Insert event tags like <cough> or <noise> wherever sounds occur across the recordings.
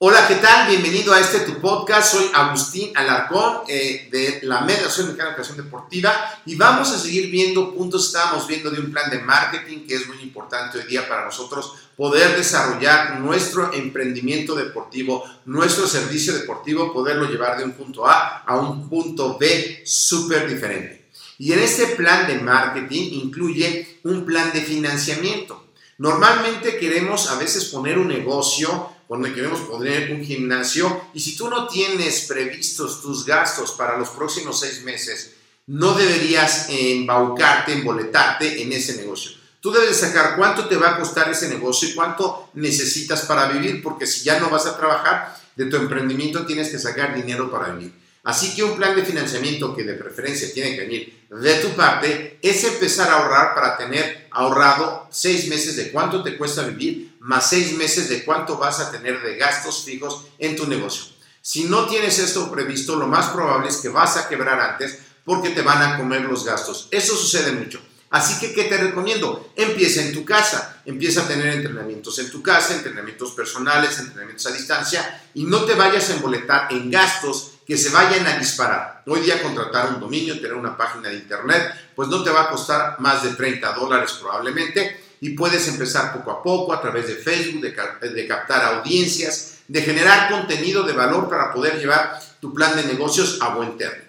Hola, ¿qué tal? Bienvenido a este tu podcast. Soy Agustín Alarcón eh, de la Mediación Mexicana de Educación Deportiva y vamos a seguir viendo puntos. Estábamos viendo de un plan de marketing que es muy importante hoy día para nosotros poder desarrollar nuestro emprendimiento deportivo, nuestro servicio deportivo, poderlo llevar de un punto A a un punto B súper diferente. Y en este plan de marketing incluye un plan de financiamiento. Normalmente queremos a veces poner un negocio donde queremos poner un gimnasio y si tú no tienes previstos tus gastos para los próximos seis meses, no deberías embaucarte, emboletarte en ese negocio. Tú debes sacar cuánto te va a costar ese negocio y cuánto necesitas para vivir, porque si ya no vas a trabajar de tu emprendimiento, tienes que sacar dinero para vivir. Así que un plan de financiamiento que de preferencia tiene que venir de tu parte es empezar a ahorrar para tener ahorrado seis meses de cuánto te cuesta vivir, más seis meses de cuánto vas a tener de gastos fijos en tu negocio. Si no tienes esto previsto, lo más probable es que vas a quebrar antes porque te van a comer los gastos. Eso sucede mucho. Así que, ¿qué te recomiendo? Empieza en tu casa, empieza a tener entrenamientos en tu casa, entrenamientos personales, entrenamientos a distancia y no te vayas a emboletar en gastos que se vayan a disparar. Hoy día contratar un dominio, tener una página de internet, pues no te va a costar más de 30 dólares probablemente y puedes empezar poco a poco a través de Facebook, de, captar audiencias, de generar contenido de valor para poder llevar tu plan de negocios a buen término.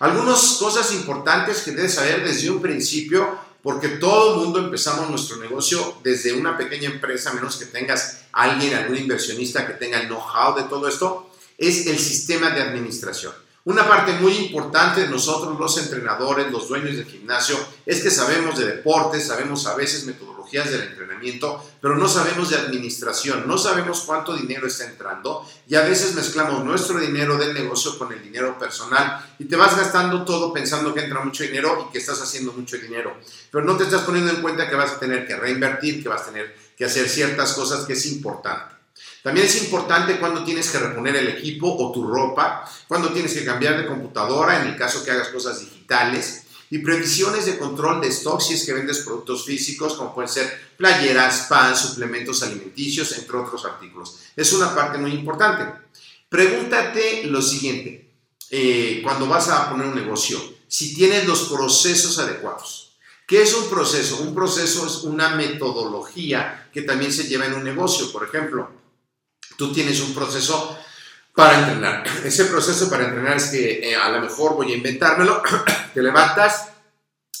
Algunas cosas importantes que debes saber desde un principio, porque todo el mundo empezamos nuestro negocio desde una pequeña empresa, menos que tengas alguien, algún inversionista que tenga el know-how de todo esto, es el sistema de administración. Una parte muy importante de nosotros los entrenadores, los dueños del gimnasio, es que sabemos de deportes, sabemos a veces metodologías del entrenamiento, pero no sabemos de administración, no sabemos cuánto dinero está entrando y a veces mezclamos nuestro dinero del negocio con el dinero personal y te vas gastando todo pensando que entra mucho dinero y que estás haciendo mucho dinero, pero no te estás poniendo en cuenta que vas a tener que reinvertir, que vas a tener que hacer ciertas cosas que es importante. También es importante cuando tienes que reponer el equipo o tu ropa, cuando tienes que cambiar de computadora, en el caso que hagas cosas digitales, y previsiones de control de stock si es que vendes productos físicos, como pueden ser playeras, pan, suplementos alimenticios, entre otros artículos. Es una parte muy importante. Pregúntate lo siguiente, eh, cuando vas a poner un negocio, si tienes los procesos adecuados. ¿Qué es un proceso? Un proceso es una metodología que también se lleva en un negocio. Por ejemplo, tú tienes un proceso para entrenar. <clears throat> Ese proceso para entrenar es que eh, a lo mejor voy a inventármelo, <clears throat> te levantas,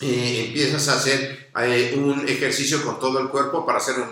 eh, empiezas a hacer eh, un ejercicio con todo el cuerpo para hacer un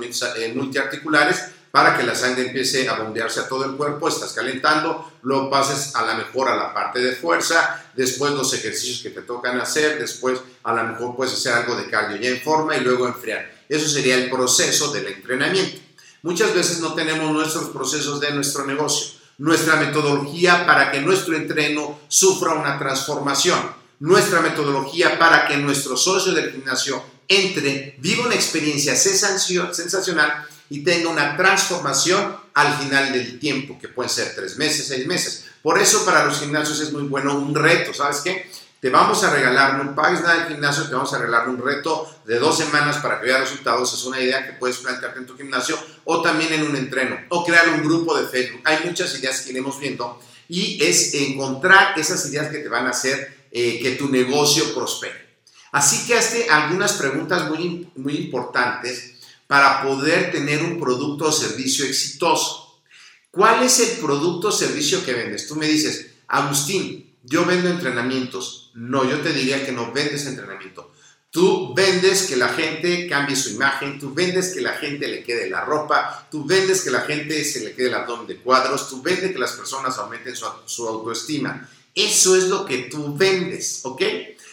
multiarticulares para que la sangre empiece a bombearse a todo el cuerpo, estás calentando, luego pases a lo mejor a la parte de fuerza, después los ejercicios que te tocan hacer, después a lo mejor puedes hacer algo de cardio ya en forma y luego enfriar. Eso sería el proceso del entrenamiento. Muchas veces no tenemos nuestros procesos de nuestro negocio. nuestra metodología para que nuestro entreno sufra una transformación, nuestra metodología para que nuestro socio del gimnasio entre, viva una experiencia sensacional y tenga una transformación al final del tiempo, que pueden ser tres meses, seis meses. Por eso para los gimnasios es muy bueno un reto, ¿sabes qué? Te vamos a regalar, no pagues nada del gimnasio, te vamos a regalar un reto de dos semanas para que veas resultados. Es una idea que puedes plantearte en tu gimnasio o también en un entreno o crear un grupo de Facebook. Hay muchas ideas que iremos viendo y es encontrar esas ideas que te van a hacer eh, que tu negocio prospere. Así que hazte algunas preguntas muy, muy importantes para poder tener un producto o servicio exitoso. ¿Cuál es el producto o servicio que vendes? Tú me dices, Agustín, yo vendo entrenamientos. No, yo te diría que no vendes entrenamiento. Tú vendes que la gente cambie su imagen, tú vendes que la gente le quede la ropa, tú vendes que la gente se le quede el abdomen de cuadros, tú vendes que las personas aumenten su, su autoestima. Eso es lo que tú vendes, ¿ok?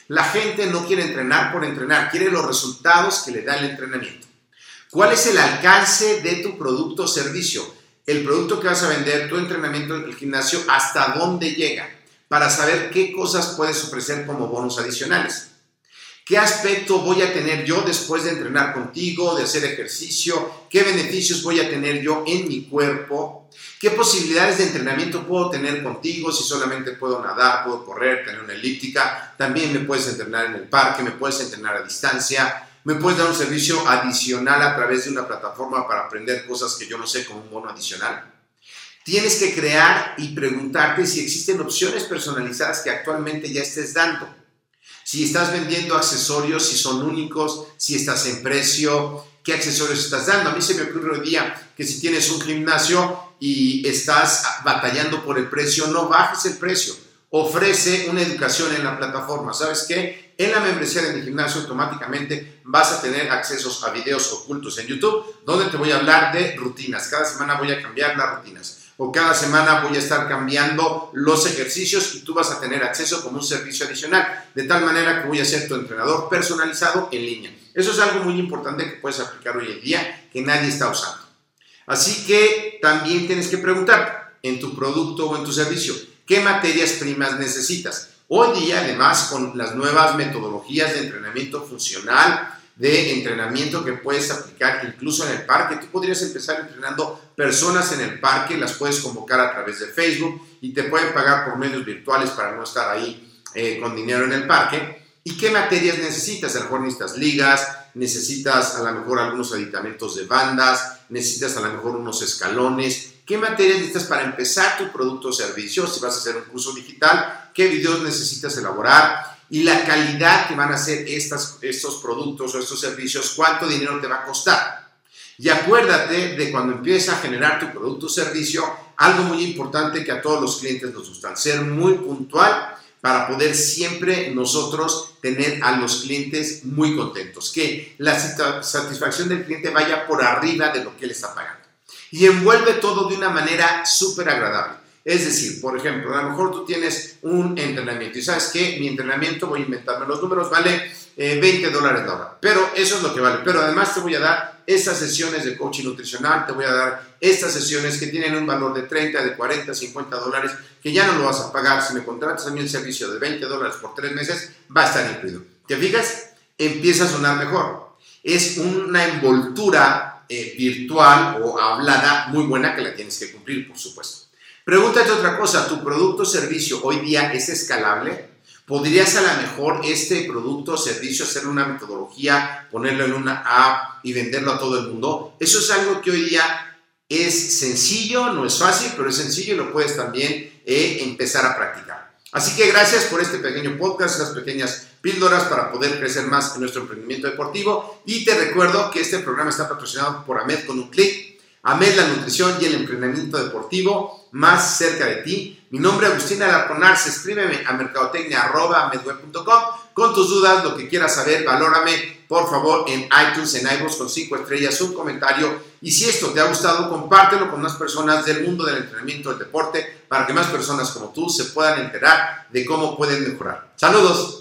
La gente no quiere entrenar por entrenar, quiere los resultados que le da el entrenamiento. ¿Cuál es el alcance de tu producto o servicio? El producto que vas a vender, tu entrenamiento en el gimnasio, ¿hasta dónde llega? Para saber qué cosas puedes ofrecer como bonos adicionales. ¿Qué aspecto voy a tener yo después de entrenar contigo, de hacer ejercicio? ¿Qué beneficios voy a tener yo en mi cuerpo? ¿Qué posibilidades de entrenamiento puedo tener contigo? Si solamente puedo nadar, puedo correr, tener una elíptica. También me puedes entrenar en el parque, me puedes entrenar a distancia. Me puedes dar un servicio adicional a través de una plataforma para aprender cosas que yo no sé como un bono adicional. Tienes que crear y preguntarte si existen opciones personalizadas que actualmente ya estés dando. Si estás vendiendo accesorios, si son únicos, si estás en precio, qué accesorios estás dando. A mí se me ocurre hoy día que si tienes un gimnasio y estás batallando por el precio, no bajes el precio. Ofrece una educación en la plataforma. ¿Sabes qué? En la membresía de mi gimnasio automáticamente vas a tener accesos a videos ocultos en YouTube donde te voy a hablar de rutinas. Cada semana voy a cambiar las rutinas o cada semana voy a estar cambiando los ejercicios y tú vas a tener acceso como un servicio adicional, de tal manera que voy a ser tu entrenador personalizado en línea. Eso es algo muy importante que puedes aplicar hoy en día que nadie está usando. Así que también tienes que preguntar en tu producto o en tu servicio, ¿qué materias primas necesitas? Hoy día, además, con las nuevas metodologías de entrenamiento funcional, de entrenamiento que puedes aplicar incluso en el parque. Tú podrías empezar entrenando personas en el parque, las puedes convocar a través de Facebook y te pueden pagar por medios virtuales para no estar ahí eh, con dinero en el parque. ¿Y qué materias necesitas? A lo mejor necesitas ligas, necesitas a lo mejor algunos aditamentos de bandas, necesitas a lo mejor unos escalones. ¿Qué materias necesitas para empezar tu producto o servicio? Si vas a hacer un curso digital, ¿qué videos necesitas elaborar? Y la calidad que van a ser estos productos o estos servicios, cuánto dinero te va a costar. Y acuérdate de cuando empiezas a generar tu producto o servicio, algo muy importante que a todos los clientes nos gustan, ser muy puntual para poder siempre nosotros tener a los clientes muy contentos, que la satisfacción del cliente vaya por arriba de lo que él está pagando. Y envuelve todo de una manera súper agradable. Es decir, por ejemplo, a lo mejor tú tienes un entrenamiento y sabes que mi entrenamiento, voy a inventarme los números, vale 20 eh, dólares la hora. Pero eso es lo que vale. Pero además te voy a dar estas sesiones de coaching nutricional, te voy a dar estas sesiones que tienen un valor de 30, de 40, 50 dólares, que ya no lo vas a pagar. Si me contratas a mí el servicio de 20 dólares por tres meses, va a estar incluido. ¿Te fijas? Empieza a sonar mejor. Es una envoltura eh, virtual o hablada muy buena que la tienes que cumplir, por supuesto. Pregúntate otra cosa, ¿tu producto o servicio hoy día es escalable? ¿Podrías a lo mejor este producto o servicio hacer una metodología, ponerlo en una app y venderlo a todo el mundo? Eso es algo que hoy día es sencillo, no es fácil, pero es sencillo y lo puedes también eh, empezar a practicar. Así que gracias por este pequeño podcast, estas pequeñas píldoras para poder crecer más en nuestro emprendimiento deportivo. Y te recuerdo que este programa está patrocinado por AMED con un clic AMED, la nutrición y el entrenamiento deportivo más cerca de ti. Mi nombre es Agustín Alarconarse. Escríbeme a mercadotecnia.com con tus dudas, lo que quieras saber, valórame por favor en iTunes, en iVoox con 5 estrellas, un comentario. Y si esto te ha gustado, compártelo con más personas del mundo del entrenamiento del deporte para que más personas como tú se puedan enterar de cómo pueden mejorar. Saludos.